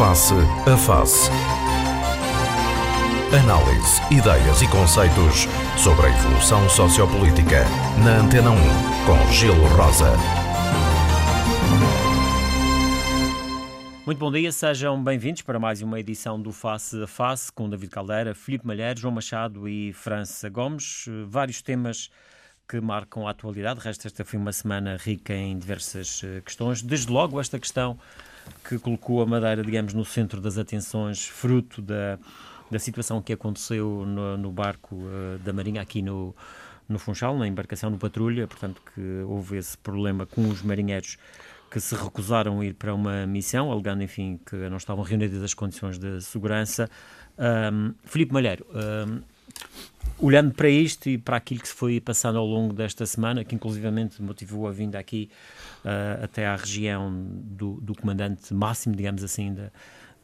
Face a Face. Análise, ideias e conceitos sobre a evolução sociopolítica. Na Antena 1, com Gelo Rosa. Muito bom dia, sejam bem-vindos para mais uma edição do Face a Face com David Caldeira, Filipe Malheiro, João Machado e França Gomes. Vários temas que marcam a atualidade. Resta esta foi uma semana rica em diversas eh, questões. Desde logo esta questão que colocou a Madeira, digamos, no centro das atenções, fruto da, da situação que aconteceu no, no barco uh, da Marinha aqui no, no Funchal, na embarcação no Patrulha, portanto que houve esse problema com os marinheiros que se recusaram a ir para uma missão, alegando, enfim, que não estavam reunidas as condições de segurança. Um, Filipe Malheiro, um, olhando para isto e para aquilo que se foi passando ao longo desta semana, que inclusivamente motivou a vinda aqui uh, até à região do, do, comandante máximo, digamos assim, da,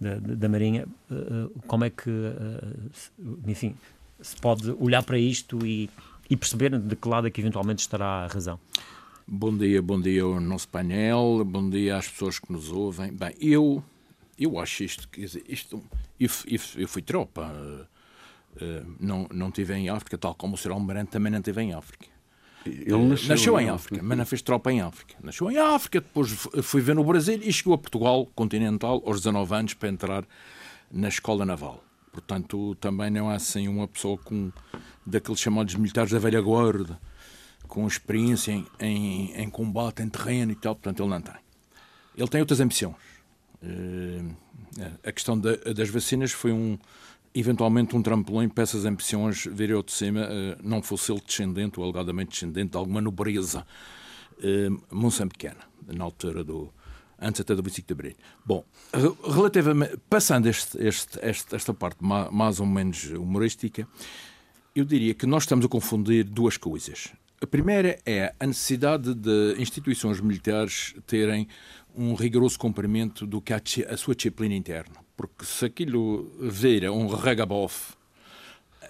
da, da Marinha, uh, como é que, uh, enfim, se pode olhar para isto e, e perceber de que lado é que eventualmente estará a razão? Bom dia, bom dia ao nosso painel, bom dia às pessoas que nos ouvem. Bem, eu, eu acho isto, quer dizer, isto, eu, eu, eu fui tropa, não, não tive em África, tal como o Sr. Almirante também não teve em África. Ele nasceu, nasceu em África, mas não fez tropa em África. Nasceu em África, depois foi ver no Brasil e chegou a Portugal continental aos 19 anos para entrar na escola naval. Portanto, também não é assim uma pessoa com daqueles chamados militares da velha guarda, com experiência em, em, em combate, em terreno e tal. Portanto, ele não tem. Ele tem outras ambições. Uh, a questão da, das vacinas foi um, eventualmente um trampolim para essas ambições vir ao de cima, uh, não fosse ele descendente ou alegadamente descendente de alguma nobreza uh, moçambicana, na altura do. antes até do 25 de Abril. Bom, relativamente. passando este, este, este, esta parte mais ou menos humorística, eu diria que nós estamos a confundir duas coisas. A primeira é a necessidade de instituições militares terem um rigoroso cumprimento do que é a sua disciplina interna. Porque se aquilo vira um regabof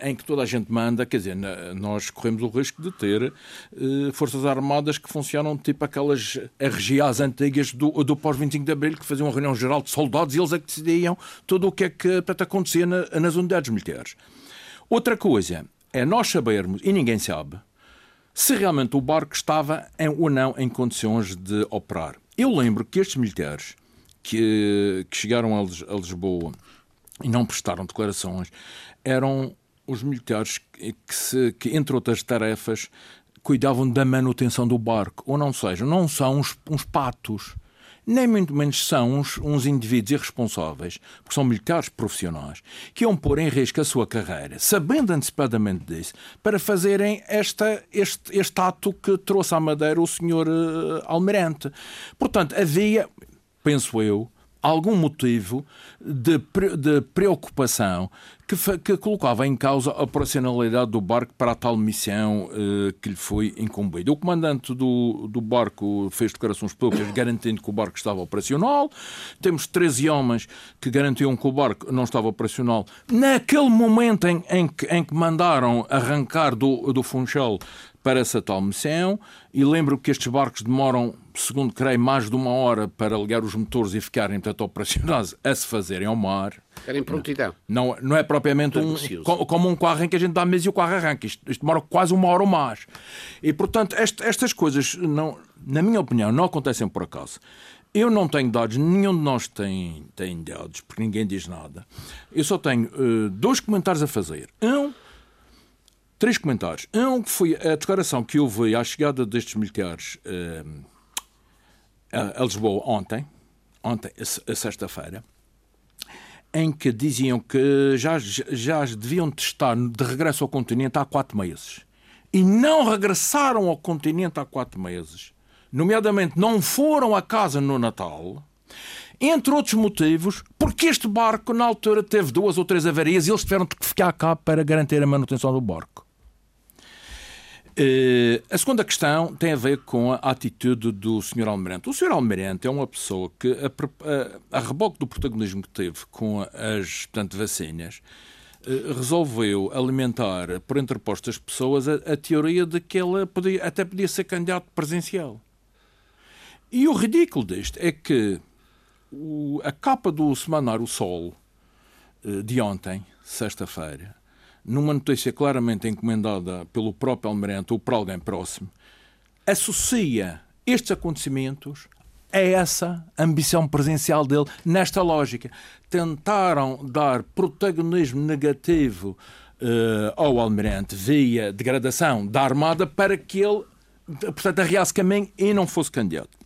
em que toda a gente manda, quer dizer, nós corremos o risco de ter eh, forças armadas que funcionam tipo aquelas RGAs antigas do, do pós-25 de Abril, que faziam uma reunião geral de soldados e eles é que decidiam tudo o que é que portanto, acontecia na, nas unidades militares. Outra coisa é nós sabermos, e ninguém sabe, se realmente o barco estava em, ou não em condições de operar. Eu lembro que estes militares que, que chegaram a, Lisboa e não prestaram declarações eram os militares que, se, que, entre outras tarefas, cuidavam da manutenção do barco. Ou não seja, não são uns, uns patos nem muito menos são uns, uns, indivíduos irresponsáveis, porque são militares profissionais, que iam pôr em risco a sua carreira, sabendo antecipadamente disso, para fazerem esta, este, este ato que trouxe à Madeira o senhor uh, Almirante. Portanto, havia, penso eu, algum motivo de, de preocupação que, que, colocava em causa a operacionalidade do barco para a tal missão eh, que lhe foi incumbida. O comandante do, do barco fez declarações públicas garantindo que o barco estava operacional. Temos 13 homens que garantiam que o barco não estava operacional. Naquele momento em, em, que, em que mandaram arrancar do, do Funchal para essa tal missão e lembro que estes barcos demoram, segundo creio, mais de uma hora para ligar os motores e ficarem, portanto, operacionais a se fazerem ao mar. Era em prontidão. Não, não é propriamente um, como um carro em que a gente dá mesa e o carro arranca. Isto, isto, demora quase uma hora ou mais. E, portanto, este, estas coisas, não, na minha opinião, não acontecem por acaso. Eu não tenho dados, nenhum de nós tem, tem dados, porque ninguém diz nada. Eu só tenho uh, dois comentários a fazer. Um Três comentários. Um que foi a declaração que houve à chegada destes militares uh, a Lisboa ontem, ontem, a sexta-feira, em que diziam que já, já deviam estar de regresso ao continente há quatro meses. E não regressaram ao continente há quatro meses. Nomeadamente, não foram a casa no Natal. Entre outros motivos, porque este barco, na altura, teve duas ou três avarias e eles tiveram que ficar cá para garantir a manutenção do barco. Uh, a segunda questão tem a ver com a atitude do Sr. Almirante. O Sr. Almirante é uma pessoa que, a, a, a reboque do protagonismo que teve com as portanto, vacinas, uh, resolveu alimentar por entrepostas pessoas a, a, teoria de que ela podia, até podia ser candidato presencial. E o ridículo disto é que o, a capa do semanário Sol uh, de ontem, sexta-feira, numa notícia claramente encomendada pelo próprio Almirante ou por alguém próximo, associa estes acontecimentos a essa ambição presencial dele nesta lógica. Tentaram dar protagonismo negativo uh, ao Almirante via degradação da Armada para que ele, portanto, arriasse caminho e não fosse candidato.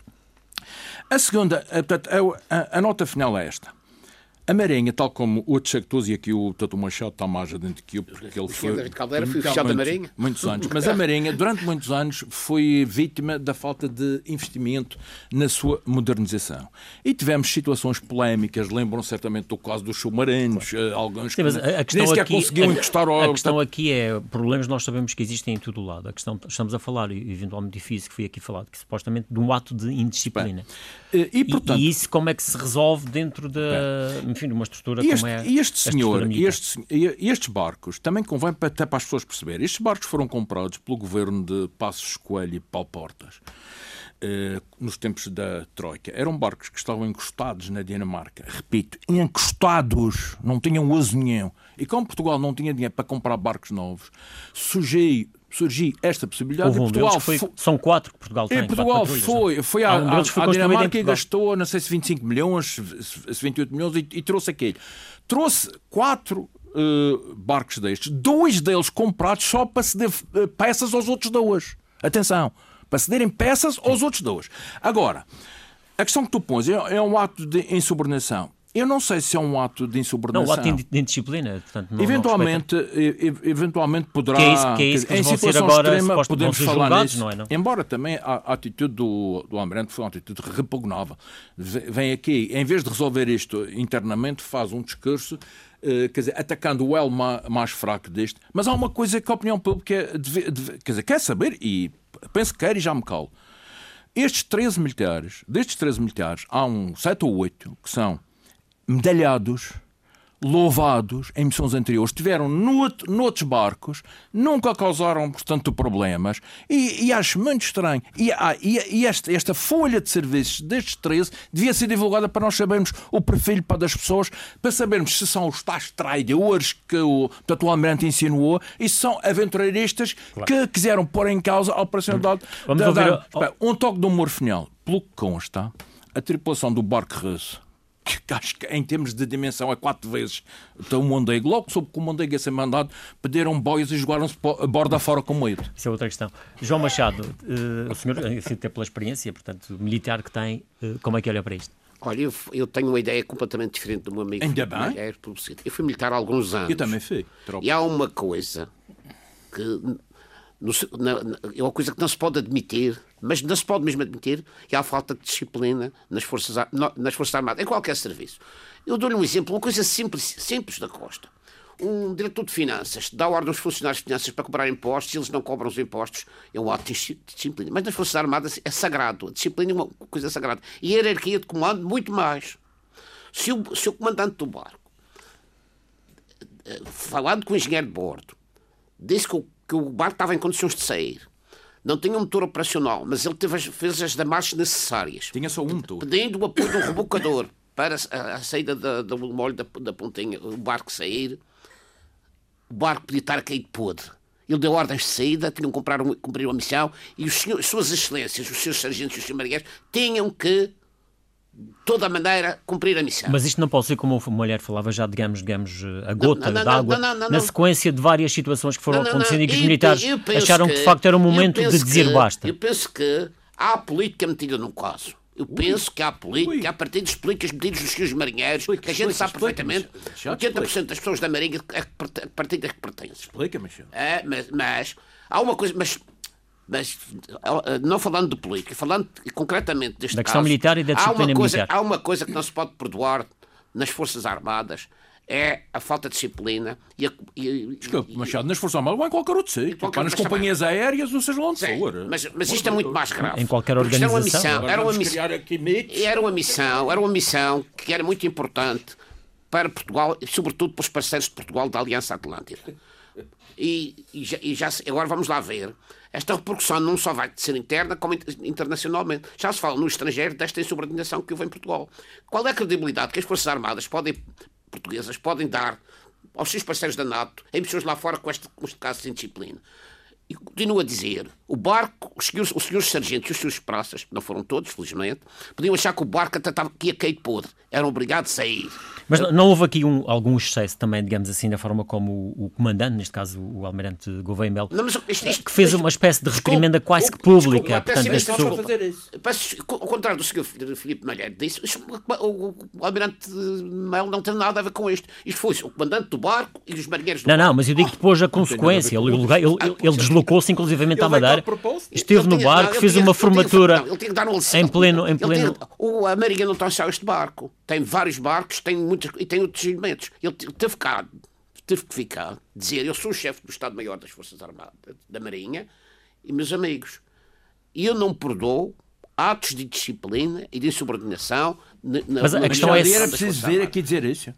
A segunda, eh, portanto, a, a nota final é esta. A Marinha, tal como outros sectores, e aqui o Tato Machado está mais adentro que eu, porque ele foi. David Caldeira foi oficial da Marinha. Muitos anos. Mas a Marinha, durante muitos anos, foi vítima da falta de investimento na sua modernização. E tivemos situações polémicas, lembram certamente do caso dos submarinos, claro. Eh, alguns Sim, mas a questão nem aqui, conseguiam a, encostar ao... A questão aqui é, problemas nós sabemos que existem em todo o lado. A questão, estamos a falar, eventualmente difícil, que foi aqui falado, que supostamente de um ato de indisciplina. Bem, eh, e, portanto, e, e, isso como é que se resolve dentro da. Bem, enfim, de uma estrutura este, como é. E este senhor, este, estes barcos, também convém para, até para as pessoas perceberem, estes barcos foram comprados pelo governo de Passos Coelho e Paulo Portas. Uh, nos tempos da Troika. Eram barcos que estavam encostados na Dinamarca. Repito, encostados, não tinham uso nenhum. E como Portugal não tinha dinheiro para comprar barcos novos, surgiu, surgiu esta possibilidade. Um Portugal foi, foi, são quatro que Portugal tem. E Portugal foi, foi à, um à, Dinamarca e gastou, não sei se 25 milhões, se 28 milhões e, e trouxe aquele. Trouxe quatro uh, barcos destes, dois deles comprados só para ceder uh, peças aos outros dois. Atenção, para cederem peças aos outros dois. Agora, a questão que tu pões é, é um ato de insubordinação. Eu não sei se é um ato de insubordinação. Não, um ato de indisciplina. Portanto, não, eventualmente, não eventualmente poderá. Que é isso que, é isso que em situação agora, extrema podemos falar julgados, nisso. Não é, não? Embora também a, atitude do, do Almirante foi uma atitude repugnável. Vem aqui, em vez de resolver isto internamente, faz um discurso Uh, quer dizer, atacando o elo mais fraco deste. Mas há uma coisa que a opinião pública deve, deve, quer, dizer, quer saber, e penso que quer e já me calo. Estes 13 militares, destes 13 militares, há um 7 ou 8 que são medalhados, louvados em missões anteriores, tiveram nout noutros barcos, nunca causaram, portanto, problemas, e, e acho muito estranho. E, ah, e, e esta, esta, folha de serviços destes 13 devia ser divulgada para nós sabermos o perfil para das pessoas, para sabermos se são os tais traidores que o, portanto, o Almirante insinuou e se são aventureiristas claro. que quiseram pôr em causa a operacionalidade. Vamos da, da, ouvir... Um toque de humor final. Pelo que consta, a tripulação do barco russo que acho que em termos de dimensão é quatro vezes então, o Mondego. Logo soube que o Mondego ia ser mandado, pediram boias e jogaram-se a borda fora com medo. Isso é outra questão. João Machado, uh, o senhor, assim, até pela experiência, portanto, militar que tem, uh, como é que olha para isto? Olha, eu, eu, tenho uma ideia completamente diferente do meu amigo. Ainda bem. Eu fui militar há alguns anos. Eu também fui. Tropa. E há uma coisa que no, na, na, é uma coisa que não se pode admitir, mas não se pode mesmo admitir, que há falta de disciplina nas Forças, nas forças Armadas, em qualquer serviço. Eu dou-lhe um exemplo, uma coisa simples, simples da Costa. Um diretor de finanças dá ordem aos funcionários de finanças para cobrar impostos, e eles não cobram os impostos, é um ato de disciplina. Mas nas Forças Armadas é sagrado, a disciplina é uma coisa sagrada. E a hierarquia de comando, muito mais. Se o, se o comandante do barco, eh, falando com o engenheiro de bordo, disse que o que o barco estava em condições de sair. Não tinha um motor operacional, mas ele teve as, fez as damarches necessárias. Tinha só um motor. Pedindo o apoio um rebocador para a, a saída da, do molho da, da pontinha, o barco sair. O barco podia estar a cair de podre. Ele deu ordens de saída, tinham que cumprir, cumprir uma missão e os senhores, suas excelências, os seus sargentos e os seus marinheiros, tinham que toda a maneira cumprir a missão. Mas isto não pode ser como a mulher falava já, digamos, digamos a gota d'água, na sequência de várias situações que foram acontecendo e que os militares eu, eu acharam que, que, de facto era o momento de dizer que, basta. Eu penso que há política metida no caso. Eu penso que há política, há partidos políticos metidos nos seus marinheiros, que a gente sabe perfeitamente. 80% das pessoas da Marinha é que partido é que pertence. Explica-me, é, mas, mas há uma coisa, mas mas não falando de política, falando concretamente deste da questão caso, militar e da disciplina há coisa, militar. Há uma coisa que não se pode perdoar nas Forças Armadas, é a falta de disciplina e a, e, Desculpe, Machado, nas Forças Armadas ou em qualquer outro sítio, qualquer, nas companhias também. aéreas, ou seja onde for. Mas, mas isto é muito mais grave. Em qualquer organização. Era uma missão, era uma missão, era uma missão, era uma missão que era muito importante para Portugal, e sobretudo para os parceiros de Portugal da Aliança Atlântica. E, e, já, e já agora vamos lá ver. Esta repercussão não só vai ser interna, como internacionalmente. Já se fala no estrangeiro desta insubordinação que houve em Portugal. Qual é a credibilidade que as Forças Armadas podem, portuguesas podem dar aos seus parceiros da NATO em missões lá fora com este, com este caso de indisciplina? E continuo a dizer, o barco, os senhores, os senhores sargentos e os seus praças, não foram todos, felizmente, podiam achar que o barco até estava, que ia cair podre. Eram obrigados a sair. Mas não houve aqui um, algum excesso também, digamos assim, na forma como o, o comandante, neste caso o almirante Gouveia Melo, que fez uma espécie de reprimenda quase que pública. Desculpa, portanto, desculpa, fazer isso. ao contrário do Sr. Filipe Malheiro disse, o, o, almirante Melo não tem nada a ver com isto. Isto foi o comandante do barco e os marinheiros do Não, barco. não, mas eu digo depois a consequência. Ele, ele, ele, ele deslocou-se inclusivamente à Madeira, esteve no barco, fez uma formatura em pleno... Em pleno... A Marinha não está só este barco. Tem vários barcos, tem muitos e tem outros elementos. Ele teve, cá, teve que ficar, dizer: Eu sou o chefe do Estado-Maior das Forças Armadas, da Marinha, e meus amigos, eu não perdoo atos de disciplina e de insubordinação. Na, Mas a questão é se era preciso vir aqui dizer isso.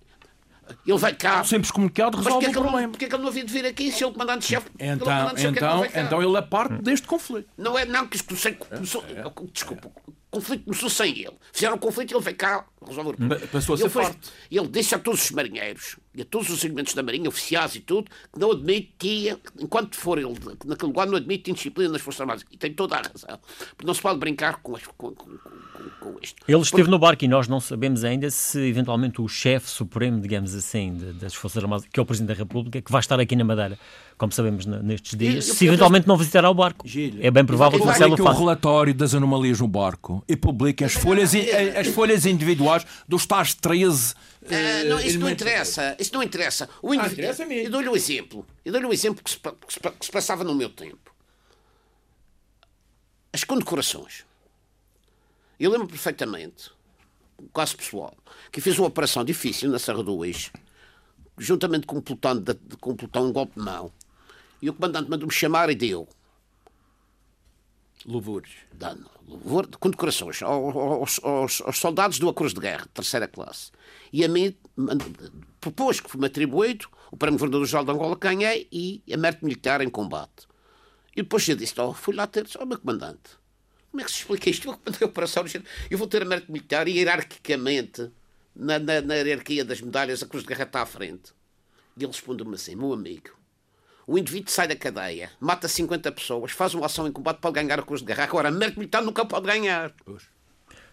Ele vai cá. Simples comunicado resolve o problema. Porquê é que ele não havia de vir aqui se é o comandante-chefe? Então, então, então ele é parte deste conflito. Não é, não, que isto começou. É, é. Desculpa, o conflito começou sem ele. Fizeram um conflito e ele veio cá resolver o problema. Passou a ser ele, ele disse a todos os marinheiros e a todos os elementos da Marinha, oficiais e tudo, que não admitia, enquanto for ele naquele lugar, não admite indisciplina nas Forças Armadas. E tem toda a razão. Porque não se pode brincar com, com, com, com isto. Ele esteve Porque... no barco e nós não sabemos ainda se eventualmente o chefe supremo, digamos assim, das Forças Armadas, que é o Presidente da República, que vai estar aqui na Madeira, como sabemos nestes dias, eu, eu, se eventualmente eu, não visitará o barco. Gilho, é bem provável que o Marcelo faça. o relatório das anomalias no barco e publique as folhas, as folhas individuais dos tais 13 Uh, não, isso não interessa. Isso não interessa. O ah, interessa mesmo. Eu dou-lhe um exemplo. Eu dou-lhe um exemplo que se, que, se, que se, passava no meu tempo. As condecorações. Eu lembro perfeitamente, caso pessoal, que fiz uma operação difícil na Serra do Eixo, juntamente com um pelotão, de, com um, pelotão, um golpe de mão. E o comandante mandou-me chamar e deu. Louvores. Dano. Louvor, condecorações aos, aos, aos soldados do Cruz de Guerra, terceira classe e a mim propôs que foi-me atribuído o Prémio Governador-Geral de Angola ganhei e a mérito militar em combate. E depois eu disse, oh, fui lá ter, ó oh, meu comandante, como é que se explica isto? Eu comandei a operação, eu vou ter a mérito militar e hierarquicamente, na, na, na hierarquia das medalhas, a Cruz de Guerra está à frente. E ele respondeu-me assim, meu amigo, o indivíduo sai da cadeia, mata 50 pessoas, faz uma ação em combate, pode ganhar a Cruz de Guerra. Agora, a mérito militar nunca pode ganhar. Pois.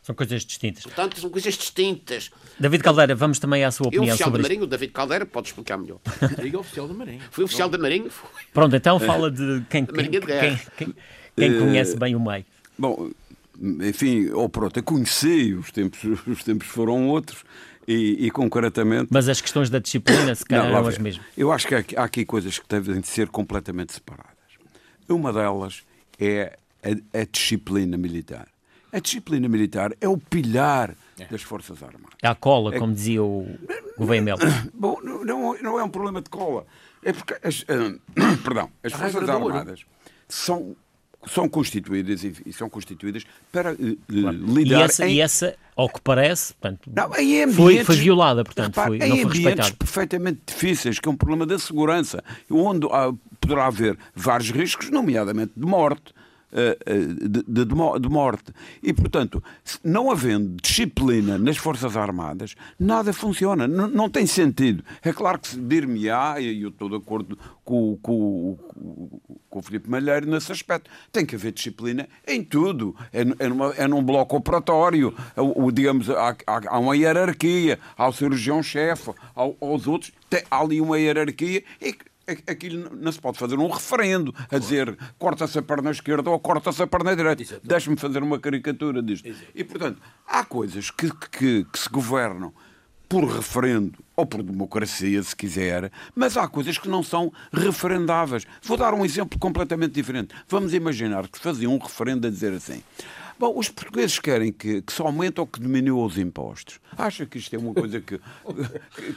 São coisas distintas. Portanto, são coisas distintas. David Caldeira, vamos também à sua opinião Eu, oficial sobre da Marinha, o David Caldeira pode explicar melhor. Diga oficial da Marinha. Fui oficial da Marinha. Fui. Pronto, então fala de quem, quem, quem, quem, quem conhece bem o meio. Bom, enfim, ou oh, pronto, eu conheci, os tempos, os tempos foram outros. E, e, concretamente. Mas as questões da disciplina, se calhar, eram as mesmas. Eu acho que há aqui coisas que devem ser completamente separadas. Uma delas é a, a disciplina militar. A disciplina militar é o pilar é. das Forças Armadas. É a cola, é... como dizia o Melo. Bom, não, não é um problema de cola. É porque as, uh, perdão, as Forças Armadas são, são constituídas e, são constituídas para uh, claro. lidar e essa, em... e essa, ao que parece, portanto, não, ambientes, foi, foi violada, portanto, repare, foi, em não foi ambientes respeitado. perfeitamente difíceis, que é um problema da segurança, onde uh, poderá haver vários riscos, nomeadamente de morte, eh, eh, de, de, de, morte. E, portanto, não havendo disciplina nas Forças Armadas, nada funciona. N não tem sentido. É claro que dir-me-á, e eu estou de acordo com, com, com o Filipe Malheiro nesse aspecto, tem que haver disciplina em tudo. É, é, numa, é num bloco operatório, o, digamos, há, há, há, uma hierarquia, há o cirurgião-chefe, aos outros, tem, há ali uma hierarquia e aquilo não se pode fazer um referendo a dizer corta-se a perna esquerda ou corta-se a perna direita. Deixe-me fazer uma caricatura disto. Exato. E, portanto, há coisas que, que, que se governam por referendo ou por democracia, se quiser, mas há coisas que não são referendáveis. Vou dar um exemplo completamente diferente. Vamos imaginar que fazia um referendo a dizer assim: Bom, os portugueses querem que, que se aumente ou que diminua os impostos. Acha que isto é uma coisa que,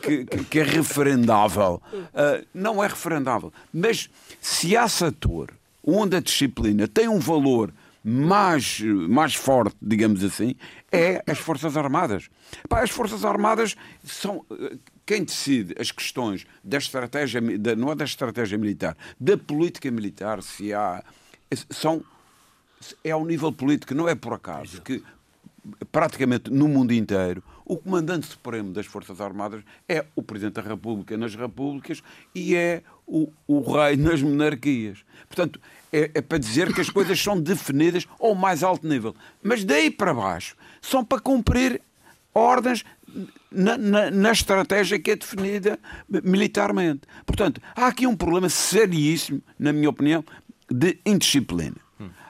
que, que é referendável? Uh, não é referendável. Mas se há setor onde a disciplina tem um valor mais, mais forte, digamos assim, é as Forças Armadas. Pá, as Forças Armadas são. quem decide as questões da estratégia, da, não é da estratégia militar, da política militar, se há. São, é ao nível político, não é por acaso que praticamente no mundo inteiro o comandante supremo das Forças Armadas é o Presidente da República nas repúblicas e é o, o rei nas monarquias. Portanto, é, é, para dizer que as coisas são definidas ao mais alto nível. Mas daí para baixo são para cumprir ordens na, na, na, estratégia que é definida militarmente. Portanto, há aqui um problema seríssimo, na minha opinião, de indisciplina.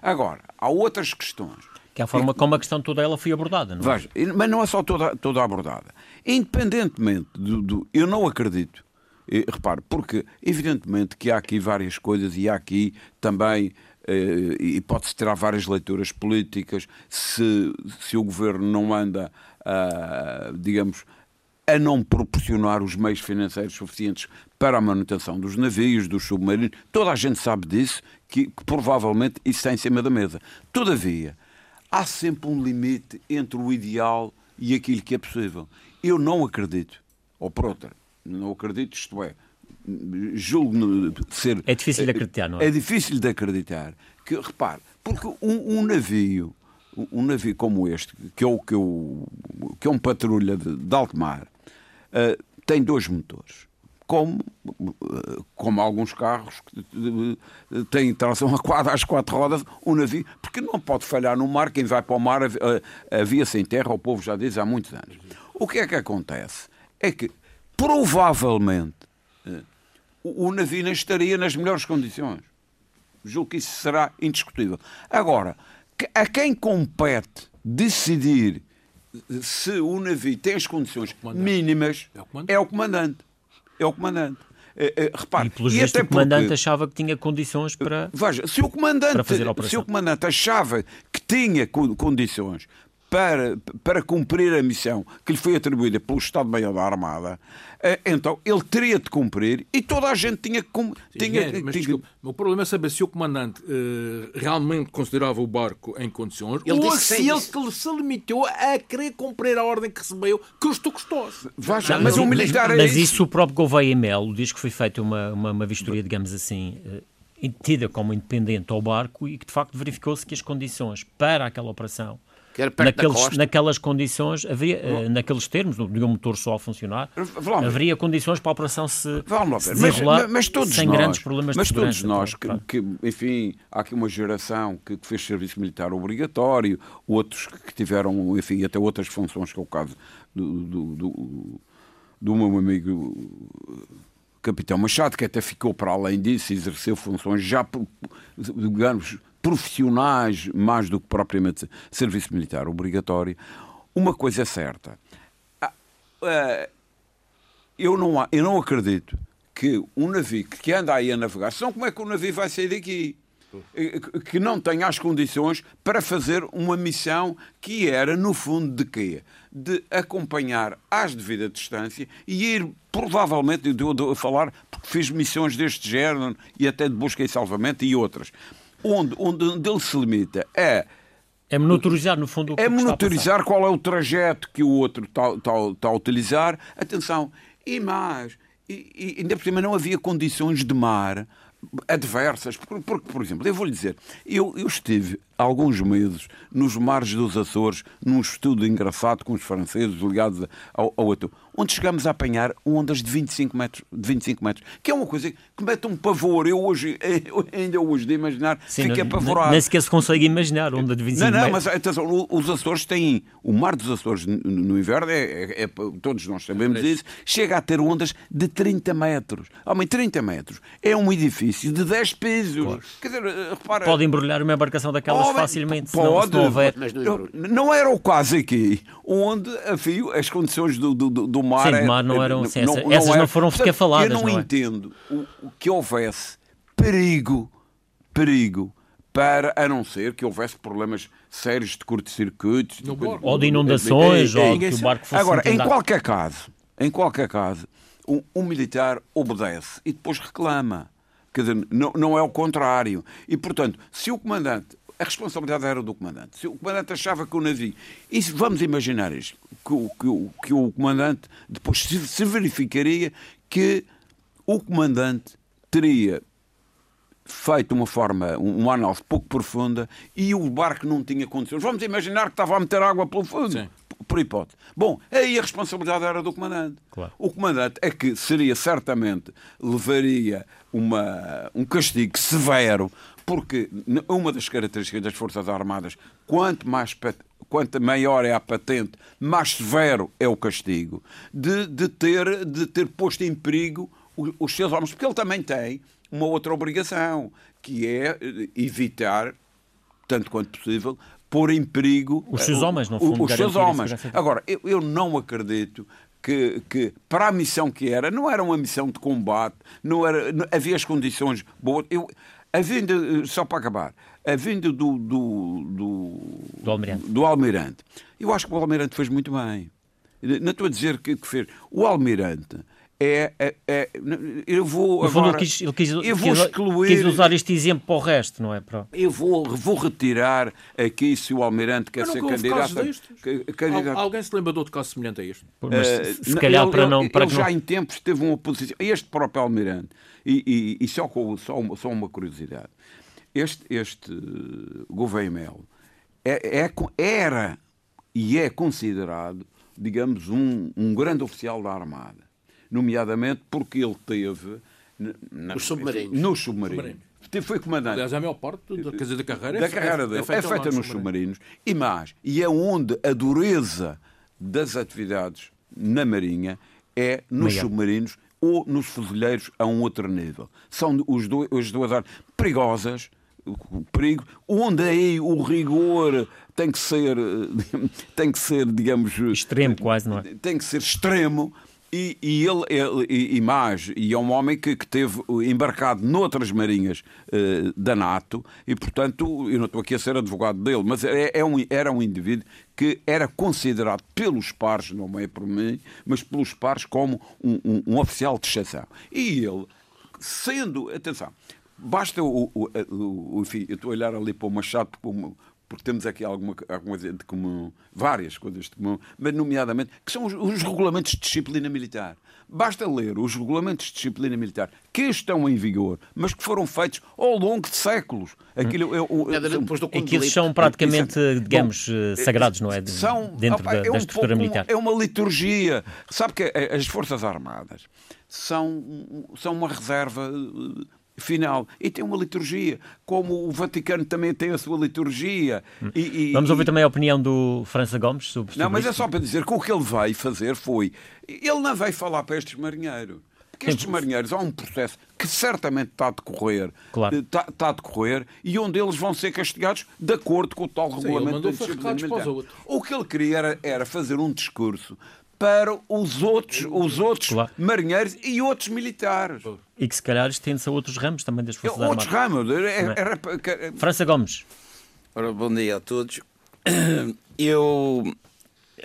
Agora, há outras questões. Que é a forma como a questão toda ela foi abordada, não é? Veja, mas não é só toda, toda abordada. Independentemente do, do Eu não acredito, e, repare, porque evidentemente que há aqui várias coisas e há aqui também eh, e pode-se tirar várias leituras políticas se, se o governo não anda, uh, digamos, a não proporcionar os meios financeiros suficientes para a manutenção dos navios, dos submarinos. Toda a gente sabe disso, que, que provavelmente isso está em cima da mesa. Todavia, há sempre um limite entre o ideal e aquilo que é possível. Eu não acredito, ou por outra, não acredito, isto é, julgo ser. É difícil de acreditar, não é? É difícil de acreditar. Que, repare, porque um, um navio, um navio como este, que é, o, que, é o, que é um patrulha de, de alto mar, uh, tem dois motores. Como, como alguns carros que têm tração a quadra, às quatro rodas, um navio, porque não pode falhar no mar. Quem vai para o mar, a via sem terra, o povo já diz há muitos anos. O que é que acontece? É que provavelmente o navio não estaria nas melhores condições. Julgo que isso será indiscutível. Agora, a quem compete decidir se o navio tem as condições mínimas é o comandante. É o comandante. É o comandante. É, é, repare, e pelo visto o comandante porque, achava que tinha condições para, veja, se o comandante. Se o comandante achava que tinha condições para, para cumprir a missão que lhe foi atribuída pelo Estado-Maior da Armada, eh, então ele teria de cumprir e toda a gente tinha que. Tinha, Sim, mas, tinha... Desculpa, o problema é saber se o comandante uh, realmente considerava o barco em condições ele ou se ele se limitou a querer cumprir a ordem que recebeu, custo custoso. Veja, mas, mas o militar mas, é mas isso. isso o próprio Gouveia Melo diz que foi feita uma, uma, uma vistoria, digamos assim. Uh, tida como independente ao barco e que de facto verificou-se que as condições para aquela operação naqueles, naquelas condições, haveria, uh, naqueles termos, de um motor só a funcionar, haveria condições para a operação se, se mas, mas, todos sem nós, grandes problemas mas de todos nós, que, que, enfim, há aqui uma geração que, que, fez serviço militar obrigatório, outros que tiveram, enfim, até outras funções, que é o caso do, do, do, do meu amigo Capitão Machado, que até ficou para além disso, exerceu funções já, digamos, profissionais mais do que propriamente serviço militar obrigatório. Uma coisa é certa. Ah, eh, eu não, eu não acredito que um navio que anda aí a navegar, senão como é que o navio vai sair daqui? Eh, que não tenha as condições para fazer uma missão que era, no fundo, de quê? De acompanhar às devida distância e ir, provavelmente, eu estou a falar porque fiz missões deste género e até de busca e salvamento e outras onde, onde, onde ele se limita é é monitorizar, no fundo, o que É monitorizar qual é o trajeto que o outro está, está, está a utilizar. Atenção, e mais, e, e, ainda por cima não havia condições de mar adversas. Porque, porque, por exemplo, eu vou lhe dizer, eu, eu estive alguns meses nos mares dos Açores, num estudo engraçado com os franceses ligados ao, ao atum, onde chegamos a apanhar ondas de 25 metros, de 25 metros, que é uma coisa que mete um pavor. Eu hoje, eu ainda hoje de imaginar, Sim, fiquei apavorado. Nem sequer se consegue imaginar onda de 25 não, não, metros. Não, mas atenção, os Açores têm, o mar dos Açores no inverno, é, é, é todos nós sabemos isso, chega a ter ondas de 30 metros. Homem, 30 metros é um edifício de 10 pisos. Claro. Quer dizer, repara... Pode embrulhar uma embarcação daquelas facilmente. Pode, se não, houver... mas não, não, era o caso aqui, onde enfim, as condições do, do, do mar. Sim, do mar não eram. Assim, não, não, essas não, não foram sequer faladas. Eu não, não é? entendo o, o que houvesse perigo, perigo para, a não ser que houvesse problemas sérios de curto-circuito. Ou de inundações, ou que o barco fosse Agora, em qualquer caso, em qualquer caso, um, um, militar obedece e depois reclama. Quer dizer, não, não é o contrário. E, portanto, se o comandante a responsabilidade era do comandante. Se o comandante achava que o navio. E vamos imaginar isto: que o, que o, que o comandante depois se, se verificaria que o comandante teria feito uma forma, uma análise pouco profunda e o barco não tinha condições. Vamos imaginar que estava a meter água pelo fundo. Sim. Por hipótese. Bom, aí a responsabilidade era do comandante. Claro. O comandante é que seria certamente, levaria uma, um castigo severo, porque uma das características das Forças Armadas, quanto mais quanto maior é a patente, mais severo é o castigo, de, de, ter, de ter posto em perigo os, os seus homens, porque ele também tem uma outra obrigação, que é eh, evitar, tanto quanto possível, pôr em perigo os seus homens, no fundo, os seus homens. Agora, eu, eu não acredito que, que, para a missão que era, não era uma missão de combate, não era, não, havia as condições boas. Eu, a vinda, só para acabar, a vinda do, do, do, do, Almirante. do Almirante, eu acho que o Almirante fez muito bem. Não estou a dizer que, que fez. O Almirante é, é, é, eu vou no fundo, agora, ele quis, ele quis, eu vou excluir, quis usar este exemplo para o resto, não é? Para... Eu vou, vou retirar aqui se o Almirante quer ser candidato, candidato. Alguém se lembra de outro caso semelhante a este? Mas, uh, se calhar ele, para não. Para ele já não... em tempos teve uma oposição. Este próprio Almirante, e, e, e só, só, uma, só uma curiosidade: este, este Gouveia é, é, era e é considerado, digamos, um, um grande oficial da Armada nomeadamente porque ele teve na, nos submarinos. Nos submarinos. Foi comandante. Aliás, a maior parte da, dizer, da carreira, da é, carreira dele é feita, é feita nos submarinos. submarinos. E mais, e é onde a dureza das atividades na Marinha é nos submarinos ou nos fuzileiros a um outro nível. São os dois, as duas áreas perigosas, o perigo, onde aí o rigor tem que ser, tem que ser, digamos... Extremo quase, não é? Tem que ser extremo, e, e ele, ele e, e, mais, e é um homem que, que teve embarcado noutras marinhas uh, da NATO, e portanto, eu não estou aqui a ser advogado dele, mas é, é um, era um indivíduo que era considerado pelos pares, não é por mim, mas pelos pares como um, um, um oficial de exceção. E ele, sendo, atenção, basta o, o, o, enfim, eu estou a olhar ali para o Machado, porque temos aqui alguma, alguma de comum, várias coisas de comum, mas nomeadamente, que são os, os, regulamentos de disciplina militar. Basta ler os regulamentos de disciplina militar que estão em vigor, mas que foram feitos ao longo de séculos. Aquilo, eu, eu, eu, depois do e que eles são praticamente, digamos, Bom, eh, sagrados, não é? De, são, dentro opa, da, é um da estrutura militar. É uma liturgia. Sabe que as Forças Armadas são, são uma reserva eh, final. E tem uma liturgia, como o Vaticano também tem a sua liturgia. E, e, Vamos ouvir e... também a opinião do França Gomes sobre, sobre Não, mas é só para dizer que o que ele vai fazer foi. Ele não vai falar para estes marinheiros. Porque estes marinheiros há um processo que certamente está a decorrer, claro. está, está a decorrer e onde eles vão ser castigados de acordo com o tal Sim, regulamento da disciplina militar. O que ele queria era, era fazer um discurso para os outros, os outros claro. marinheiros e outros militares. E que se calhar estende-se a outros ramos também das Forças Armadas. Outros ramos. Era, era... França Gomes. Ora, bom dia a todos. Eu,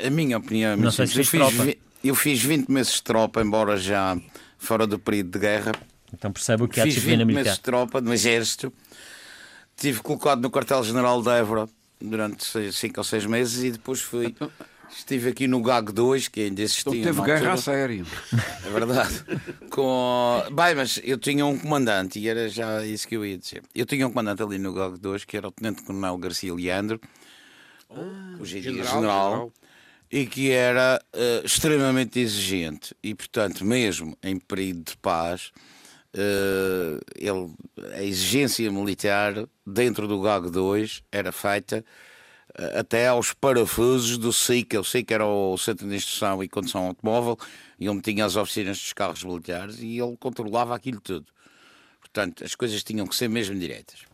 a minha opinião, Não sei se eu, fiz, eu fiz 20 meses de tropa, embora já fora do período de guerra. Então percebe o que é a disciplina militar. Fiz 20 meses de tropa no exército. Estive colocado no quartel-general de Évora durante 5 ou 6 meses e depois fui então, Estive aqui no GAG 2, que ainda existia. Então teve guerra a sério. É verdade. Com... Bem, mas eu tinha um comandante, e era já isso que eu ia dizer. Eu tinha um comandante ali no GAG 2, que era o Tenente Coronel Garcia Leandro, ah, o general, general, e que era uh, extremamente exigente. E, portanto, mesmo em período de paz, uh, ele, a exigência militar dentro do GAG 2 era feita até aos parafusos do SIC. O SIC era o Centro de Instrução e Condução Automóvel, e onde tinha as oficinas dos carros militares, e ele controlava aquilo tudo. Portanto, as coisas tinham que ser mesmo diretas.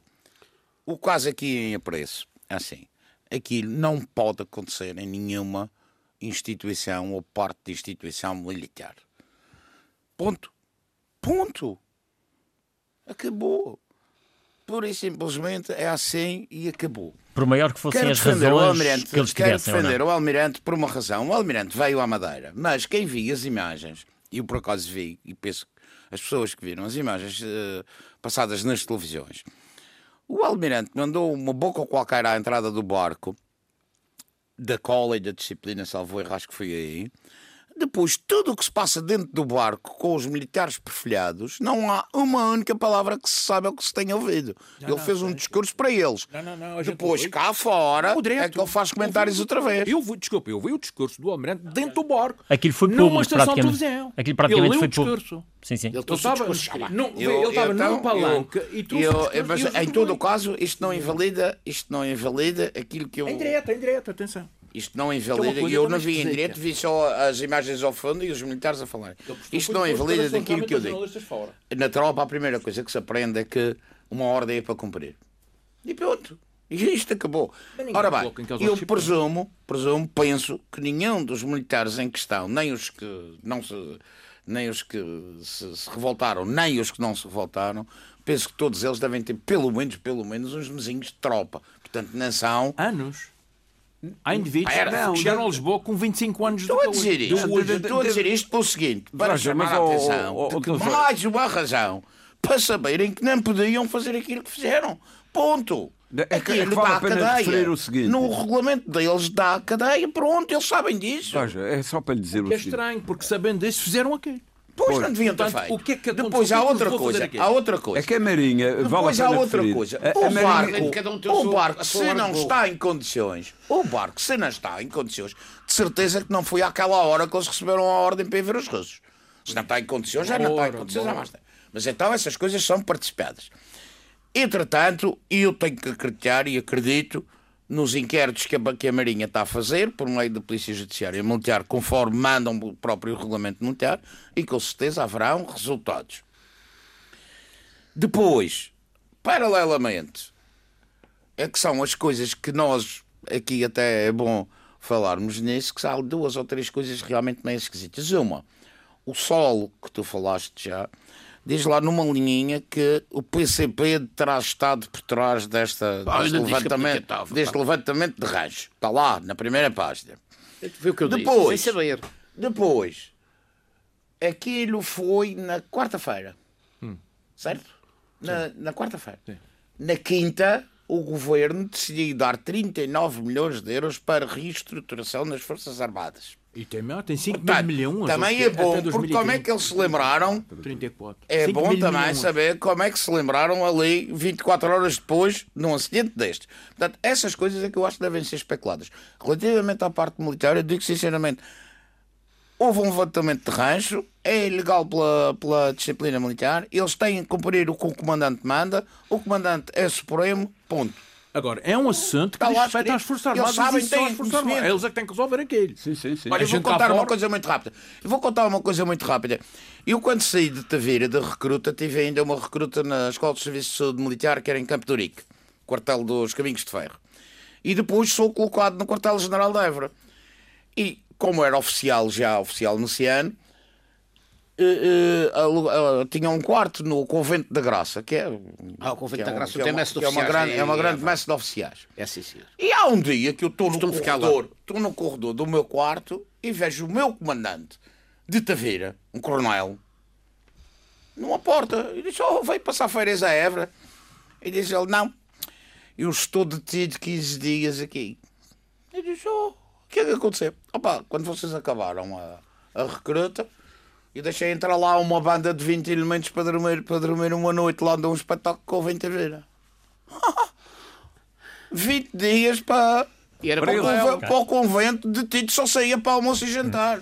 O caso aqui em apreço é assim: aquilo não pode acontecer em nenhuma instituição ou parte de instituição militar. Ponto. Ponto. Acabou. Pura e simplesmente é assim e acabou. Por maior que fossem quero as razões que eles quero tivessem. defender o Almirante por uma razão. O Almirante veio à Madeira, mas quem viu as imagens, e eu por acaso vi, e penso que as pessoas que viram as imagens uh, passadas nas televisões, O almirante mandou uma boca qualquer à entrada do barco, da cola e da disciplina, salvo erro, acho que foi aí. Depois, tudo o que se passa dentro do barco com os militares perfilhados, não há uma única palavra que se saiba ou que se tenha ouvido. ele fez um discurso para eles. Não, não, não, Depois, cá fora, direto. é que ele faz comentários outra vez. Eu vi, desculpa, eu vi o discurso do Almirante dentro do barco. Aquilo foi numa público, estação de praticamente. televisão. Aquilo praticamente ele foi o público. discurso. Sim, sim. Ele estava, não, Eu- estava então, num palanque eu- e trouxe eu- discurso mas e eu em todo o caso, isto não invalida, isto não invalida aquilo que eu. Em direto, em direto, atenção. Isto não é invalida, e eu não vi em direto, vi só as imagens ao fundo e os militares a falar. Isto não invalida daquilo que eu digo. Na tropa, a primeira coisa que se aprende é que uma ordem é para cumprir. E pronto. E isto acabou. Ora bem, eu presumo, presumo, penso que nenhum dos militares em questão, nem os que não se, nem os que se, se revoltaram, nem os que não se revoltaram, penso que todos eles devem ter pelo menos, pelo menos uns mesinhos de tropa. Portanto, nação. Anos. Há indivíduos Era, que chegaram a Lisboa com 25 anos de Estou a saúde. dizer isto, de- estou a dizer isto pelo seguinte, para Roger, chamar a atenção de mais uma razão para saberem que não podiam fazer aquilo que fizeram. Ponto. É que- é que vale dá a pena cadeia. referir o seguinte. No regulamento deles dá a cadeia, pronto, eles sabem disso. Veja, é só para lhe dizer o, Que é seguinte. estranho, porque sabendo disso fizeram aquilo. Pois não deviam ter feito. o que é que? Depois é há que outra a coisa. Há outra coisa. É que a Marinha, vale a Depois há outra referir. coisa. A- a O Marinha- barco, Cada um tem o barco a se hora não está em condições, o barco, se não está em condições, de certeza que não foi àquela hora que eles receberam a ordem para ir ver os russos. Se não está em condições, já não está em condições, já bora. basta. Mas então essas coisas são participadas. Entretanto, eu tenho que acreditar e acredito nos inquéritos que a, que a Marinha está a fazer, por meio da Polícia Judiciária Militar, conforme mandam o próprio regulamento militar, e com certeza haverão resultados. Depois, paralelamente, é que são as coisas que nós, aqui até é bom falarmos nisso, que há duas ou três coisas realmente meio esquisitas. Uma, o solo que tu falaste já, diz lá numa linhinha que o PCP terá estado por trás desta, Pá, deste, disse a levantamento, deste levantamento de rancho. Está lá, na primeira página. Foi o que eu disse, Depois. sem saber. Depois, aquilo foi na quarta-feira. Certo? Na, na quarta-feira. Na quinta, o governo decidiu dar 39 milhões de euros para reestruturação nas Forças Armadas. E tem, tem 5 Portanto, milhões. também é bom, porque 2030. como é que eles se lembraram? 34. É 5 bom mil também milhões. saber como é que se lembraram ali 24 horas depois num acidente deste. Portanto, essas coisas é que eu acho que devem ser especuladas. Relativamente à parte militar, eu digo sinceramente, houve um levantamento de rancho, é ilegal pela, pela disciplina militar, eles têm que cumprir o que o comandante manda, o comandante é supremo, ponto. Agora, é um assunto que Está diz lá respeito às Forças Eles Armadas sabem, e só têm Forças Armadas. Eles é que têm que resolver aquilo. Sim, sim, sim. Olha, eu vou contar uma coisa muito rápida. Eu vou contar uma coisa muito rápida. Eu, quando saí de Tavira, de recruta, tive ainda uma recruta na Escola de Serviço de Saúde Militar, que era em Campo de Urique, quartel dos Caminhos de Ferro. E depois sou colocado no quartel-general de Évora. E, como era oficial, já oficial no Ciano, alu- eh, tinha um quarto no Convento da Graça, que é, Ah, o Convento é da um- Graça é tem de que é uma oficiais grande, é uma grande Évora. messe de oficiais. É sim, senhor. E há um dia que eu estou no corredor, estou no corredor do meu quarto e vejo o meu comandante de Taveira, um coronel, numa porta. E diz: Oh, veio passar férias a Évora. E diz ele: Não, eu estou detido 15 dias aqui. E diz: Oh, o que é que aconteceu? Opa, quando vocês acabaram a, a recruta, eu deixei entrar lá uma banda de 20 elementos para dormir, para dormir uma noite lá de um espetáculo que houve em Taveira. 20 dias para. E Para, o convento, para o convento de Tito só saía para almoço e jantar.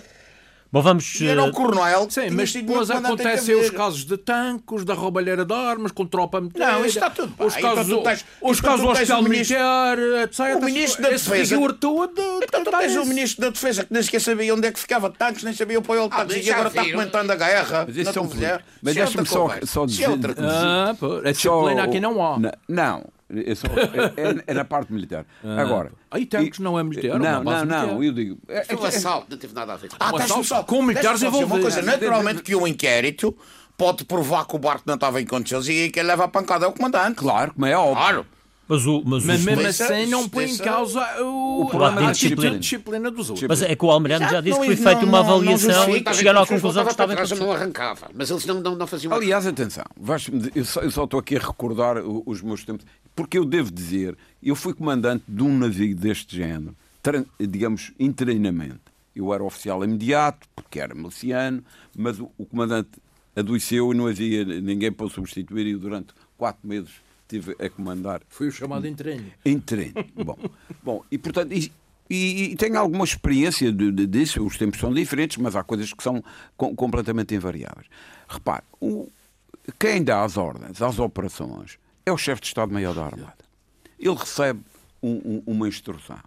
Bom, vamos. E era eh, o coronel que Sim, mas depois acontecem os casos de tanques, da roubalheira de armas, com tropa meteira. Não, isso está tudo bem. Os casos, tu tens- os então casos do hospital o ministro- militar, etc. o ministro da Defesa- todo. Então tu tens o ministro da Defesa que nem sequer sabia onde é que ficava tanques, nem sabia o apoio ao Ah, tanques e agora está comentando a guerra. Mas isso é um televisão. problema. Mas Isso é deixa-me só, Isso dizer. é outra coisa. Ah, disciplina aqui não há. Não é, só- é- é- é na parte militar. Agora. Aí tanques não é militar, Não, não, não. militar. Eu digo. é- Foi um é- assalto, não teve nada a ver com Ah, Um deixa-me assalto só, com militares dizer uma coisa. envolvidos. Naturalmente que o inquérito pode provar que o barco não estava em condições e quem leva a pancada é o comandante. Claro, como é óbvio. Claro. Mas, o, mas, Mas o, mesmo Mas assim não põe em isso- causa o, O problema a disciplina. disciplina dos outros. mas é que o Almirante já disse que não- foi feita não- uma não- não avaliação justifica, e chegaram à conclusão que estava trás, em não arrancava. Mas eles não, não, não faziam Aliás, atenção, eu só, eu só estou aqui a recordar os meus tempos, porque eu devo dizer, eu fui comandante de um navio deste género, digamos, em treinamento. Eu era oficial imediato, porque era miliciano, mas o, o comandante adoeceu e não havia ninguém para o substituir, e durante quatro meses estive a comandar Foi o chamado entreno. em treino. bom, bom, e portanto, e, e, e tenho alguma experiência de, de- disso. Os tempos são diferentes, mas há coisas que são com- completamente invariáveis. Repare, o- quem dá as ordens às operações é o chefe de Estado-Maior da Armada. Ele recebe um- um- uma instrução.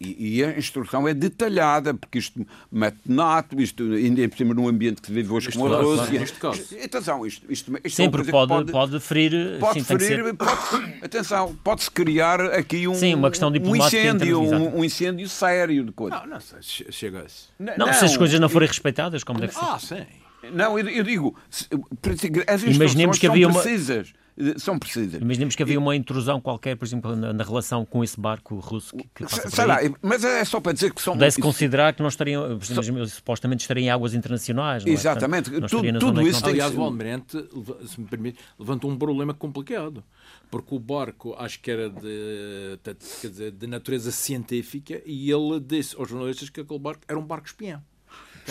E, e a instrução é detalhada, porque isto mete nato, isto ainda é por cima num ambiente que se vive hoje como a Rússia. Isto- Atenção, isto, isto, isto é uma que pode, pode ferir. Pode sim, ferir, ser- pode- atenção, pode-se criar aqui um, Sim, uma questão um incêndio, um, um incêndio sério de coisa. Não, não sei se chega a isso. Não, se as coisas não forem respeitadas, como deve ser. Ah, sim. Não, eu, eu digo, as Imaginemos instruções que havia são uma- precisas. eh, São precisas. Imaginemos que havia uma intrusão qualquer, por exemplo, na, na relação com esse barco russo que, que passa por Sei lá, mas é só para dizer que são. Pudesse considerar que não estariam, exemplo, supostamente estariam em águas internacionais. Não é? Exatamente. Portanto, não Tudo- tudo isso tem. Aliás, o Almirante, se me permite, levantou um problema complicado. Porque o barco, acho que era de, dizer, de natureza científica, e ele disse aos jornalistas que aquele barco era um barco espião.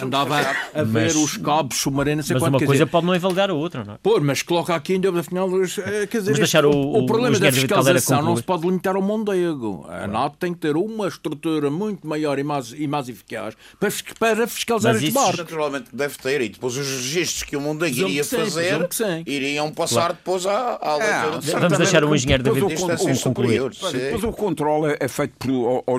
Andava a, a ver Mas- os cabos submarinos, não sei Mas quanto, uma quer coisa dizer, pode não invalidar a outra, não é? Pô, mas coloca aqui ainda, afinal, eh, quer dizer, este- o- o, o problema da fiscalização não se pode limitar ao Mondego. A NATO tem que ter uma estrutura muito maior e mais, e mais eficaz para, para fiscalizar Mas este barco. Naturalmente deve ter, e depois os registros que o Presumo iria fazer iriam passar depois à, à de Vamos deixar o engenheiro David concluir. Depois o controle é, é feito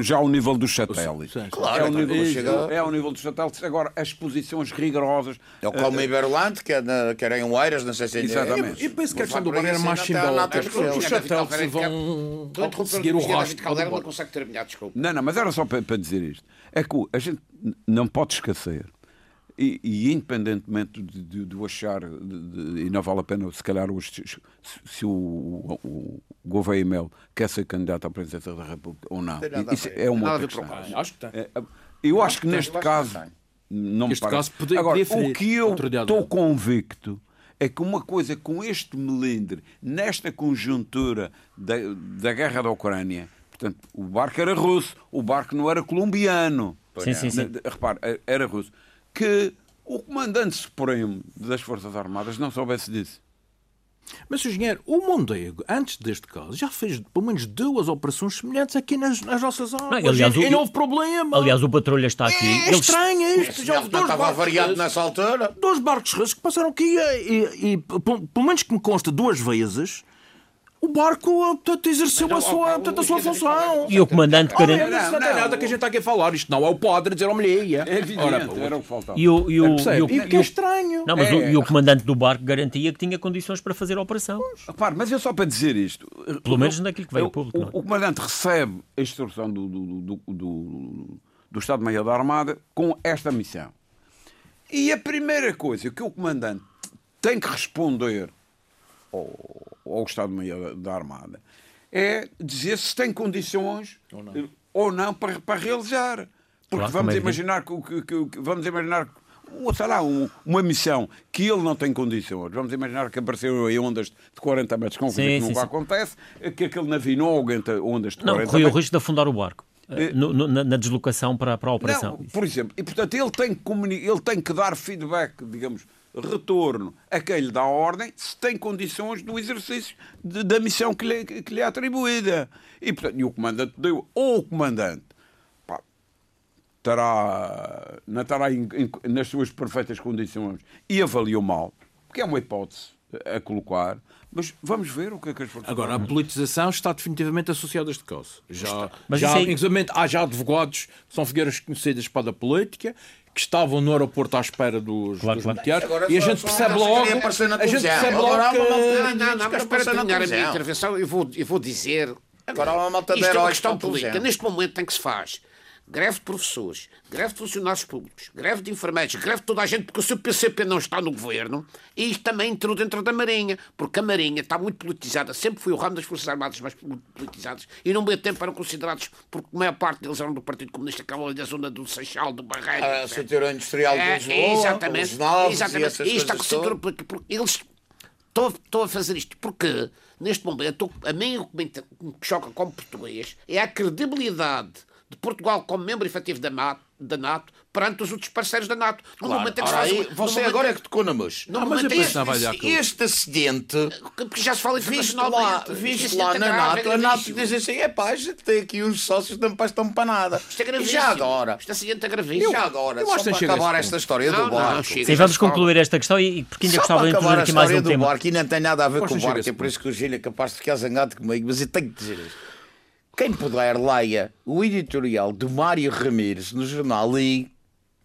já ao nível dos satélites. Claro, é, ao nível, chega- é ao nível dos satélites. Agora, as posições rigorosas. É o Calma Iberlante, que é, na, era em Oeiras, não sei se é Exatamente. E penso que a questão do falar bar era por mais isso, ainda está simbólica. na nota Os de satélites vão seguir o rastro Caldeira, não consegue terminar, desculpa. Não, não, mas era só para, para dizer isto. É que a gente não pode esquecer, e, e independentemente de, de, de eu achar, de- de- e não vale a pena, se calhar, os- se, se o, o, o Gouveia Mel quer ser candidato à presidência da República ou não, isso é uma outra questão. Acho que tem. É, Eu acho que neste caso. Não me Este parece. podia- Agora, o que eu autoridade. estou convicto é que uma coisa com este melindre, nesta conjuntura da, da guerra da Ucrânia, portanto, o barco era russo, o barco não era colombiano. Sim, sim, sim. Repare, era russo. Que o comandante supremo das Forças Armadas não soubesse disso. Mas, engenheiro, o Mondego, antes deste caso, já fez pelo menos duas operações semelhantes aqui nas, nas nossas águas. e, aliás, e, o- e não houve problema. Aliás, o patrulha está aqui. é Eles- estranho isto. Já houve não dois estava barcos variado nessa altura. dois barcos russos que passaram aqui e, e- e, pelo pelo menos que me consta duas vezes, o barco portanto, exerceu a sua, portanto, a sua função. E o comandante mas isso não, tem Não, nada que a gente está aqui a falar. Isto não é o padre dizer mulher. É evidente, Ora, era o que faltava. E o, e o, percebe? e o- E o que é o- estranho. Não, mas o, É. e o comandante do barco garantia que tinha condições para fazer a operação. Repare, mas é só para dizer isto. Pelo menos naquilo que veio o, ao público, não é? O, o comandante recebe a instrução do, do, do, do, do Estado-Maior da Armada com esta missão. E a primeira coisa que o comandante tem que responder ao, ao Estado-Maior da Armada é dizer se tem condições ou não, para, para realizar. Porque Claro, vamos é imaginar que, que- que- que- vamos imaginar sei lá, um- uma missão que ele não tem condições. Vamos imaginar que apareceu em ondas de 40 metros, com Sim, que sim, nunca sim. acontece, que aquele navio não aguenta ondas de Não, 40 corria o metros. risco de afundar o barco eh, no- no- na, na deslocação para, para a operação. Não, por exemplo, e portanto ele tem, que ele tem que dar feedback, digamos, retorno a quem lhe dá a ordem, se tem condições do exercício de- da missão que lhe, que lhe é atribuída. E, portanto, e o comandante deu, ou o comandante pá, estará, não estará em- em- nas suas perfeitas condições e avaliou mal, porque é uma hipótese a colocar, mas vamos ver o que é que as forças Agora, a politização está definitivamente associada a este caso. Já, Mas já, isso aí- inclusive, há já advogados que são figuras conhecidas para a política que estavam no aeroporto à espera dos, Claro, dos claro. Agora e a gente percebe logo a gente percebe Agora logo há uma malta- que Não, não, não, para terminar a minha intervenção, eu vou, eu vou dizer. Agora há uma malta de Isto é uma questão política. Neste momento em que se faz greve de professores, greve de funcionários públicos, greve de enfermeiros, greve de toda a gente, porque o seu PCP não está no governo, e isto também entrou dentro da Marinha, porque a Marinha está muito politizada, sempre foi o ramo das Forças Armadas mais politizadas, e não bem tempo eram considerados, porque a maior parte deles eram do Partido Comunista, que era da zona do Seixal, do Barreiro. A cintura industrial é, de Lisboa, exatamente, os novos exatamente. e E está com porque, porque eles Estou, estou a fazer isto porque, neste momento, a mim o que me choca como português é a credibilidade de Portugal como membro efetivo da NATO, da NATO perante os outros parceiros da NATO. No Claro. momento em que Ora, se aí, você momento agora é que tocou na mus. No Ah, mas momento eu olhar aquilo. Este acidente, que já se fala visto lá, visto Isto lá é na grave, NATO, é a NATO diz assim: é pá, a gente tem aqui uns sócios que não prestam para nada. Isto é E gravíssimo. já agora, Isto acidente é e gravíssimo. já agora, eu só acho que para acabar esta história Não, do não, barco. chega. Sim, vamos concluir esta questão e, e porque ainda Só gostava de introduzir a aqui mais história um do tema. barco e não tem nada a ver com o barco, é por isso que o Gil é capaz de ficar zangado comigo, mas eu tenho que dizer isto. Quem puder, leia o editorial do Mário Ramires no jornal I,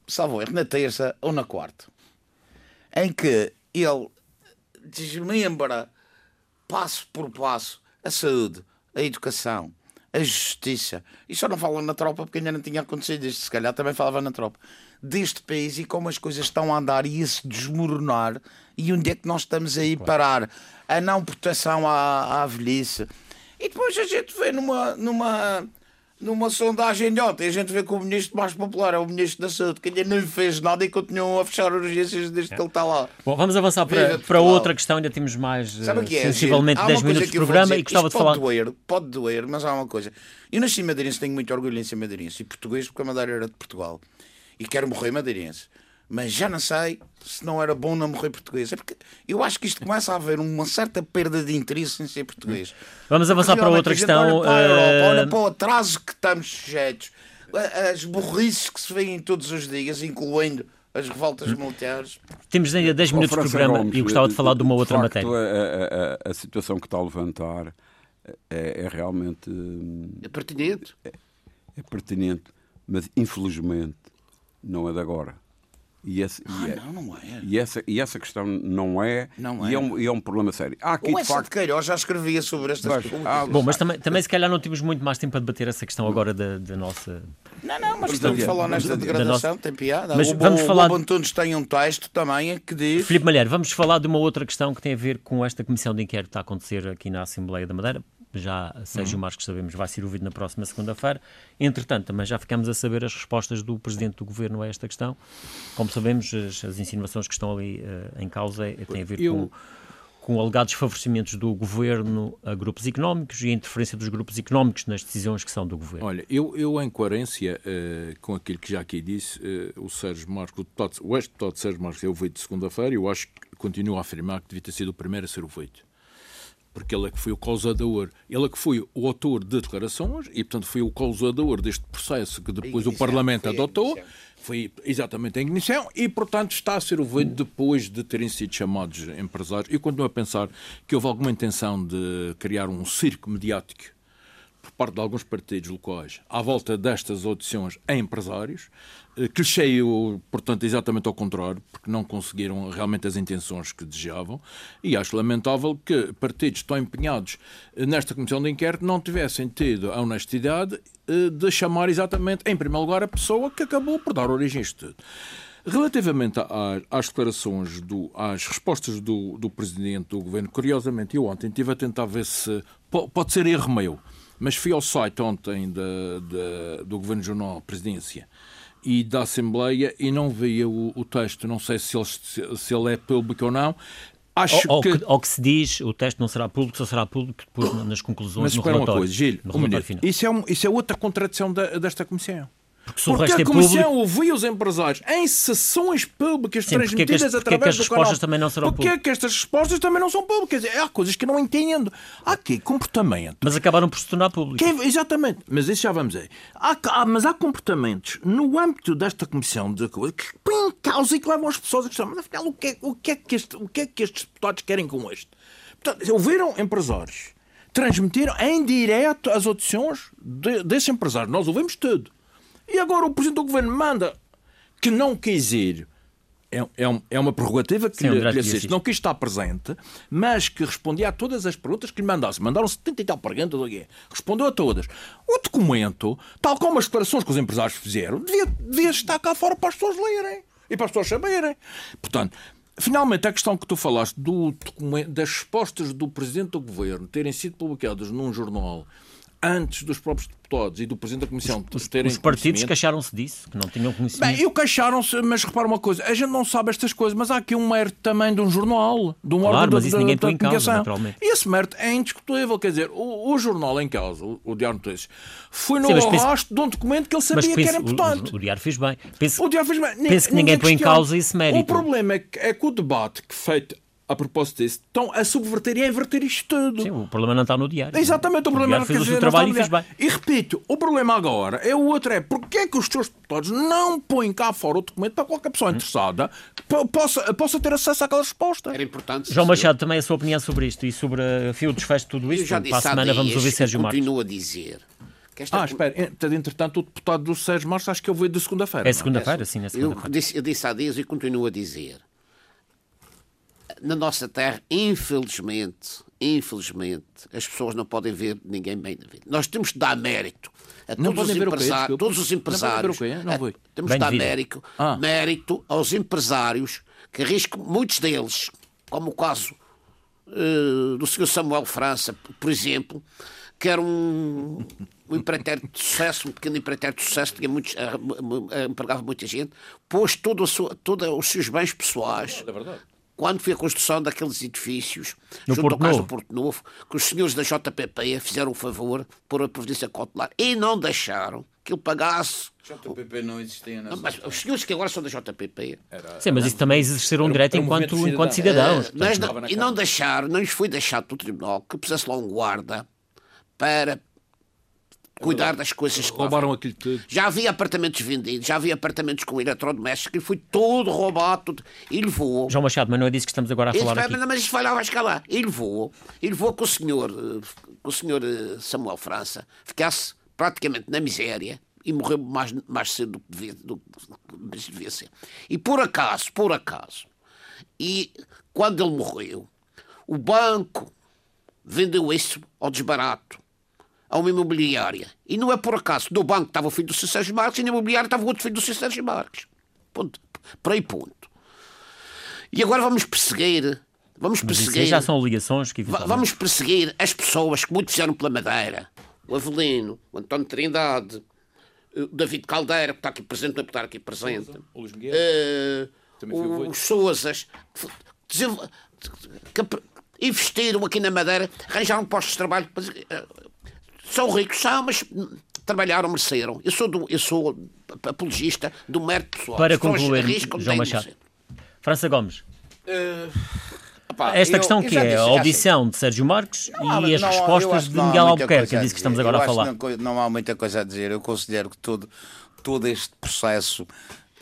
salvo erro, na terça ou na quarta, em que ele desmembra passo por passo a saúde, a educação, a justiça. E só não fala na tropa porque ainda não tinha acontecido isto, se calhar também falava na tropa. Deste país e como as coisas estão a andar e a se desmoronar e onde é que nós estamos a ir parar? A não proteção à, à velhice. E depois a gente vê numa, numa, numa sondagem de ontem, a gente vê que o ministro mais popular é o ministro da Saúde, que ainda não fez nada e continuam a fechar urgências desde que ele está lá. Bom, vamos avançar para, para outra questão, ainda temos mais Sabe eh, que é? sensivelmente Gil? Há 10 uma coisa minutos de programa e gostava isto de falar. Pode doer, pode doer, mas há uma coisa. Eu nasci madeirense, tenho muito orgulho em ser madeirense e português porque a Madeira era de Portugal. E quero morrer madeirense. Mas já não sei se não era bom não morrer português. É porque eu acho que isto começa a haver uma certa perda de interesse em ser português. Vamos avançar para outra questão. Olha para a Europa, eh, olha para o atraso que estamos sujeitos, as burrices que se veem todos os dias, incluindo as revoltas militares. Temos ainda 10 Ó, minutos de programa Gomes, e eu gostava de falar de uma outra facto, matéria. A, a- a- situação que está a levantar é, é realmente hum, É pertinente. é pertinente, mas infelizmente não é de agora. E, esse, e, é- Não, não é. e essa, e essa questão não é, Não e, é. é um, e é um problema sério. Há aqui, O de Essa de facto, Queiroz já escrevia sobre estas coisas. há- Bom, mas também, também se calhar não temos muito mais tempo para debater essa questão agora da, da nossa. Não, não, mas estamos a falar nesta degradação, tem piada. Mas o vamos o falar- Bobo Antunes tem um texto também que diz... Filipe Malheiro, vamos falar de uma outra questão que tem a ver com esta comissão de inquérito que está a acontecer aqui na Assembleia da Madeira. Já Sérgio Uhum. Marques, sabemos, vai ser ouvido na próxima segunda-feira. Entretanto, também já ficamos a saber as respostas do Presidente do Governo a esta questão. Como sabemos, as, as insinuações que estão ali eh, em causa eh, têm a ver Eu- com, com alegados favorecimentos do Governo a grupos económicos e a interferência dos grupos económicos nas decisões que são do Governo. Olha, eu, eu em coerência eh, com aquilo que já aqui disse, eh, o Sérgio Marcos, o, deputado, o ex-deputado Sérgio Marcos é ouvido de segunda-feira e eu acho que continuo a afirmar que devia ter sido o primeiro a ser ouvido. Porque ele é que foi o causador, ele é que foi o autor de declarações e, portanto, foi o causador deste processo que depois o Parlamento foi adotou. Foi exatamente a ignição e, portanto, está a ser ouvido depois de terem sido chamados empresários. Eu continuo a pensar que houve alguma intenção de criar um circo mediático por parte de alguns partidos locais à volta destas audições a empresários, eh, que cheio, portanto, exatamente ao contrário, porque não conseguiram realmente as intenções que desejavam, e acho lamentável que partidos tão empenhados eh, nesta comissão de inquérito não tivessem tido a honestidade eh, de chamar exatamente, em primeiro lugar, a pessoa que acabou por dar origem a isto tudo. Relativamente às declarações, do, às respostas do, do Presidente do Governo, curiosamente, eu ontem estive a tentar ver se. po- Pode ser erro meu, mas fui ao site ontem da, da- do Governo Jornal Presidência e da Assembleia e não via o, o texto. Não sei se ele, se, se ele é público ou não. Acho ao que. que, ao que se diz, o teste não será público, só será público depois nas conclusões, Mas no espera uma relatório. coisa, Gil, um relatório. Isso, é um- isso é outra contradição da- desta Comissão. Porque se o Porque resto a é Comissão público, ouviu os empresários em sessões públicas Sim, é transmitidas as- porque é através do canal. também não serão Porque é que estas respostas também não são públicas? Há coisas que eu não entendo. Há aqui comportamento. mas acabaram por se tornar público. Que é- exatamente, mas isso já vamos aí. Há, há- mas há comportamentos no âmbito desta comissão de coisa que põem em causa e que levam as pessoas a questionar. Mas afinal, o que, é, o, que é que este- o que é que estes deputados querem com isto? Portanto, ouviram empresários, transmitiram em direto as audições de, desses empresários. Nós ouvimos tudo. E agora o Presidente do Governo manda que não quis ir é, é, é uma prerrogativa que Sim, lhe, um lhe assiste. Não quis estar presente, mas que respondia a todas as perguntas que lhe mandasse. Mandaram 70 e tal perguntas, respondeu a todas. O documento, tal como as declarações que os empresários fizeram, devia, devia estar cá fora para as pessoas lerem e para as pessoas saberem. Portanto, Finalmente, a questão que tu falaste do, das respostas do Presidente do Governo terem sido publicadas num jornal antes dos próprios deputados e do Presidente da Comissão os, terem Os partidos queixaram-se disso, que não tinham conhecimento. Bem, eu queixaram-se, mas repara uma coisa, a gente não sabe estas coisas, mas há aqui um mérito também de um jornal, de um claro, órgão mas isso da, ninguém da, põe em causa, naturalmente. E esse mérito é indiscutível, quer dizer, o, o jornal em causa, o, o Diário Notícias, foi no Sim, arrasto de um documento que ele sabia penso, que era importante. O, o, Diário fez bem. Penso, o Diário fez bem. Penso que ninguém põe em causa esse mérito. O problema é que, é que o debate que feito a propósito disso, estão a subverter e a inverter isto tudo. Sim, o problema não está no diário. Exatamente, o, o problema diário fez o seu trabalho e fez bem. E repito, o problema agora é o outro, é porque é que os seus deputados não põem cá fora o documento para qualquer pessoa interessada possa, possa ter acesso àquela resposta. Era importante. João Machado, também a sua opinião sobre isto e sobre a fio desfecho de tudo isto. já disse para a semana vamos ouvir Sérgio Marques. continuo a dizer esta... Ah, espera, entretanto, o deputado do Sérgio Marques acho que eu vou de segunda-feira. É segunda-feira, sim, é segunda-feira. Eu disse, eu disse há dias e continuo a dizer na nossa terra, infelizmente, infelizmente, as pessoas não podem ver ninguém bem na vida. Nós temos de dar mérito a todos os, empresários, todos os empresários. Não não temos de dar mérito, ah. mérito aos empresários que arriscam, muitos deles, como o caso uh, do Sr. Samuel França, por exemplo, que era um, um empreiteiro de sucesso, um pequeno empreiteiro de sucesso, tinha muitos, empregava muita gente, pôs todos os seus bens pessoais. É verdade quando foi a construção daqueles edifícios no junto Porto ao Novo. Porto Novo, que os senhores da JPP fizeram o favor por a providência cautelar e não deixaram que ele pagasse. JPP não existia não, Mas os senhores que agora são da JPP. Era, Sim, mas isso também exerceram um direito enquanto, cidadão. enquanto cidadãos. Uh, mas não, e não deixaram, não lhes foi deixado do tribunal que pusesse lá um guarda para cuidar das coisas que roubaram aquilo tudo. Já havia apartamentos vendidos, já havia apartamentos com eletrodomésticos e foi tudo roubado tudo. e levou. João Machado, mas não é disso que estamos agora a falar isso, aqui. Mas, isso vai lá, vai escalar. E levou, e levou que o senhor, que o senhor eh, Samuel França ficasse praticamente na miséria e morreu mais, mais cedo do que devia, do que devia ser. E por acaso, por acaso, e quando ele morreu, o banco vendeu isso ao desbarato a uma imobiliária. E não é por acaso. No banco estava o filho do Sérgio Marques e na imobiliária estava o outro filho do Sérgio Marques. Ponto. Por aí, ponto. E agora vamos perseguir. Vamos perseguir. já são ligações que Vamos perseguir as pessoas que muito fizeram pela Madeira. O Avelino, o António Trindade, o David Caldeira, que está aqui presente, não é estar aqui presente. O Luís Miguel. Uh, os Souzas. Que investiram aqui na Madeira, arranjaram postos de trabalho. São ricos, são, mas trabalharam, mereceram. Eu sou, do, eu sou apologista do mérito pessoal. Para concluir, João Machado. França Gomes. Uh, Esta eu, questão eu que é a audição assim. de Sérgio Marques não, e as não, respostas de Miguel Albuquerque, é disso que estamos agora a falar. Não, não, há muita coisa a dizer. Eu considero que todo, todo este processo.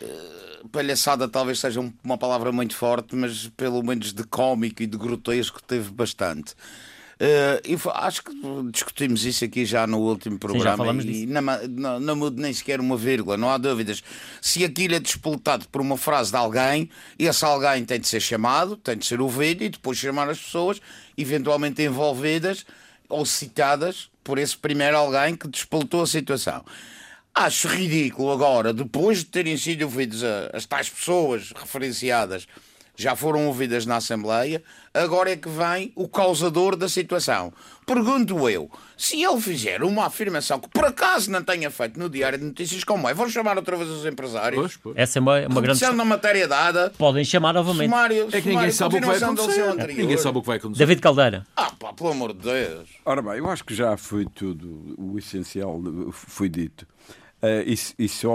Uh, palhaçada talvez seja uma palavra muito forte, mas pelo menos de cómico e de grotesco teve bastante. Uh, acho que discutimos isso aqui já no último programa Sim, e não, não, não mudo nem sequer uma vírgula, não há dúvidas. Se aquilo é despoltado por uma frase de alguém, esse alguém tem de ser chamado, tem de ser ouvido e depois chamar as pessoas eventualmente envolvidas ou citadas por esse primeiro alguém que despoltou a situação. Acho ridículo agora, depois de terem sido ouvidas as tais pessoas referenciadas já foram ouvidas na Assembleia, agora é que vem o causador da situação. Pergunto eu, se ele fizer uma afirmação que por acaso não tenha feito no Diário de Notícias, como é? Vão chamar outra vez os empresários? Pois, pois. Essa é uma, uma grande. na matéria dada. Podem chamar novamente. Sumário, é que ninguém sabe o que vai acontecer. Ninguém sabe o que vai acontecer. David Caldeira. Ah, pá, pelo amor de Deus. Ora bem, eu acho que já foi tudo, o essencial foi dito. Uh, isso, isso,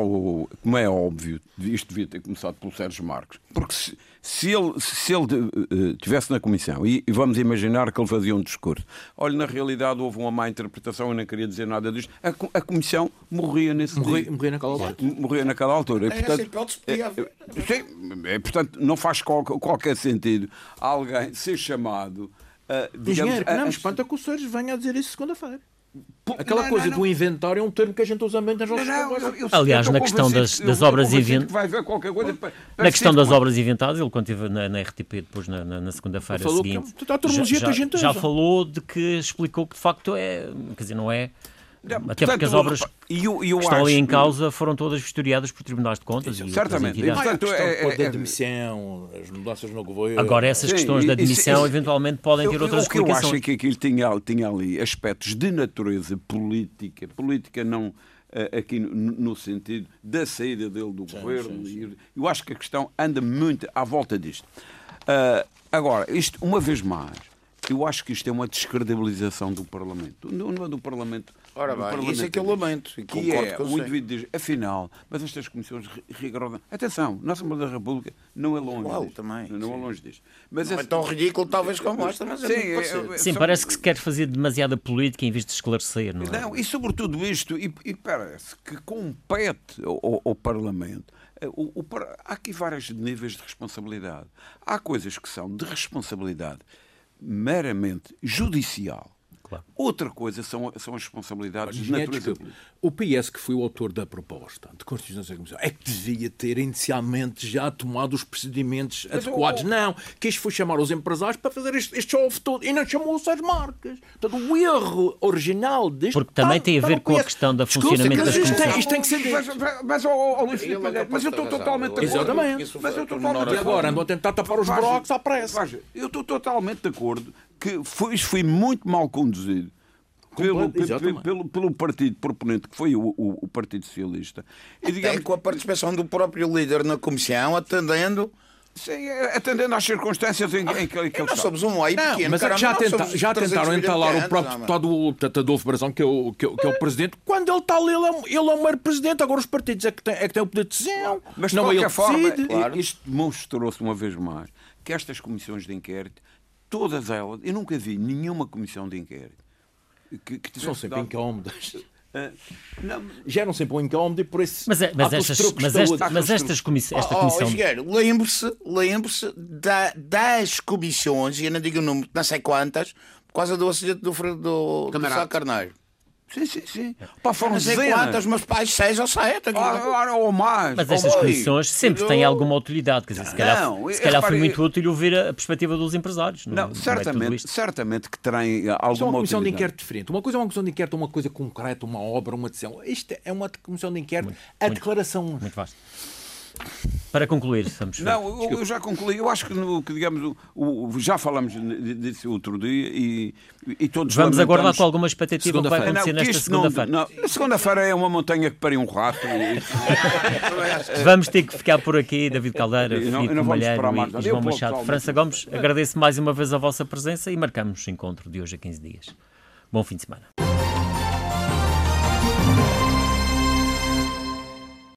como é óbvio, isto devia ter começado pelo Sérgio Marques. Porque se, se ele, se ele uh, tivesse na comissão, e, e, vamos imaginar que ele fazia um discurso, olha, na realidade houve uma má interpretação, eu não queria dizer nada disto, a, a comissão morria nesse morria, dia. Morria naquela altura. Morria naquela altura. E, portanto, é, é, é, portanto, não faz qual, qualquer sentido alguém ser chamado. Uh, digamos, Engenheiro, não me espanta que o Sérgio venha a dizer isso segunda-feira. Aquela não, coisa não, do inventário é um termo que a gente usa muito nas nossas Não, conversas. Aliás, na questão das- das obras convencido invent- que vai haver qualquer coisa pa- Na questão das com- obras inventadas, ele quando esteve na, na RTP depois na, na- na segunda-feira Falou que seguinte, é- já, já falou de que explicou que de facto é, quer dizer, não é, Não, até porque as portanto, obras e eu- e eu que estão ali acho em que- causa foram todas vistoriadas por tribunais de contas e outras Certamente. E, portanto, a questão é- depois da é- demissão, as mudanças no governo. Agora, essas Sim, questões da isso- demissão isso- eventualmente podem ter Eu- outras que eu acho é explicações. que aquilo tinha, tinha ali aspectos de natureza política, política não eh, aqui no, no sentido da saída dele do governo. e Eu acho que a questão anda muito à volta disto. Ah, agora, isto, uma vez mais, eu acho que isto é uma descredibilização do Parlamento. Não é do Parlamento. Ora bem, isso é que eu lamento. E que é, o indivíduo diz, afinal, mas estas comissões ri- rigorosas. Atenção, nossa Assembleia da República não é longe Igual, disto. também, Não é longe disto. Mas Não é tão ridículo, talvez, como esta, mas é Sim, é- é- Sim, só- parece que se quer fazer demasiada política em vez de esclarecer, não é? Não, e sobretudo isto, e, e parece que compete ao, ao- ao Parlamento. eh, o- o há aqui vários níveis de responsabilidade. Há coisas que são de responsabilidade meramente judicial. Claro. Outra coisa são, são as responsabilidades de Engenheiro, natureza O PS, que foi o autor da proposta de Constituição da Comissão, é que devia ter inicialmente já tomado os procedimentos Mas, adequados. oh. Não, quis foi chamar os empresários para fazer este, este show todo e não chamou-se as marcas. Portanto, o erro original deste. Porque também está- tem a ver com a questão da Desculpe, funcionamento das isto comissões. Isto tem que ser Mas, mas, eu de estou totalmente Eu- de acordo. Exatamente. Mas eu estou totalmente E agora andam a tentar tapar os brocos à pressa. veja, eu estou totalmente de acordo que foi, foi muito mal conduzido pelo, pelo, pelo, pelo partido proponente, que foi o, o, o Partido Socialista. E Até digamos, com a participação do próprio líder na comissão, atendendo. sim, atendendo às circunstâncias em, em que, em que E ele nós está. somos um Não, pequeno. mas é que caramba, já, tenta- já 300 tentaram entalar o próprio deputado o portanto, Adolfo Brazão, que é o, que, é o- que é o presidente. Quando ele está ali, ele é, ele é o mero presidente. Agora os partidos é que têm, é que têm o poder de decisão. Mas não de é ele qualquer que forma, decide. claro. isto demonstrou-se uma vez mais que estas comissões de inquérito, todas elas, eu nunca vi nenhuma comissão de inquérito que, que São sempre dado- incómodas. Ah, não, Geram sempre um incómodo e por isso. Mas, é- mas, estas, mas, todos. esta- mas estas esta Oh, oh, comissão. engenheiro, lembre-se, lembre-se da- das comissões, e eu não digo o número, não sei quantas, por causa do acidente do, do, do. Sá Carneiro. Sim, sim, sim. Pá, foram Não sei dezenas. quantas, meus pais, seis ou sete. Ah, ah, ou mais. Mas ou estas comissões sempre têm alguma utilidade. Quer dizer, se calhar, Não, se calhar foi muito útil ouvir a, perspectiva dos empresários. Não, de tudo certamente, certamente que terem Isto é alguma uma comissão de utilidade. inquérito diferente. Uma coisa é uma comissão de inquérito, uma coisa concreta, uma obra, uma decisão. Isto é uma comissão de inquérito, a declaração. Muito vasto. Para concluir, ver. Não, eu, eu já concluí. Eu acho que, no, que digamos, o, o- já falamos disso outro dia e, e todos Vamos aguardar com alguma expectativa o que vai acontecer Não, que nesta segunda-feira. não, segunda-feira é uma montanha que pariu um rato. e- Vamos ter que ficar por aqui, David Caldeira, Filipe Malheiro e, e João Machado. França Gomes, agradeço mais uma vez a vossa presença e marcamos o encontro de hoje a 15 dias. Bom fim de semana.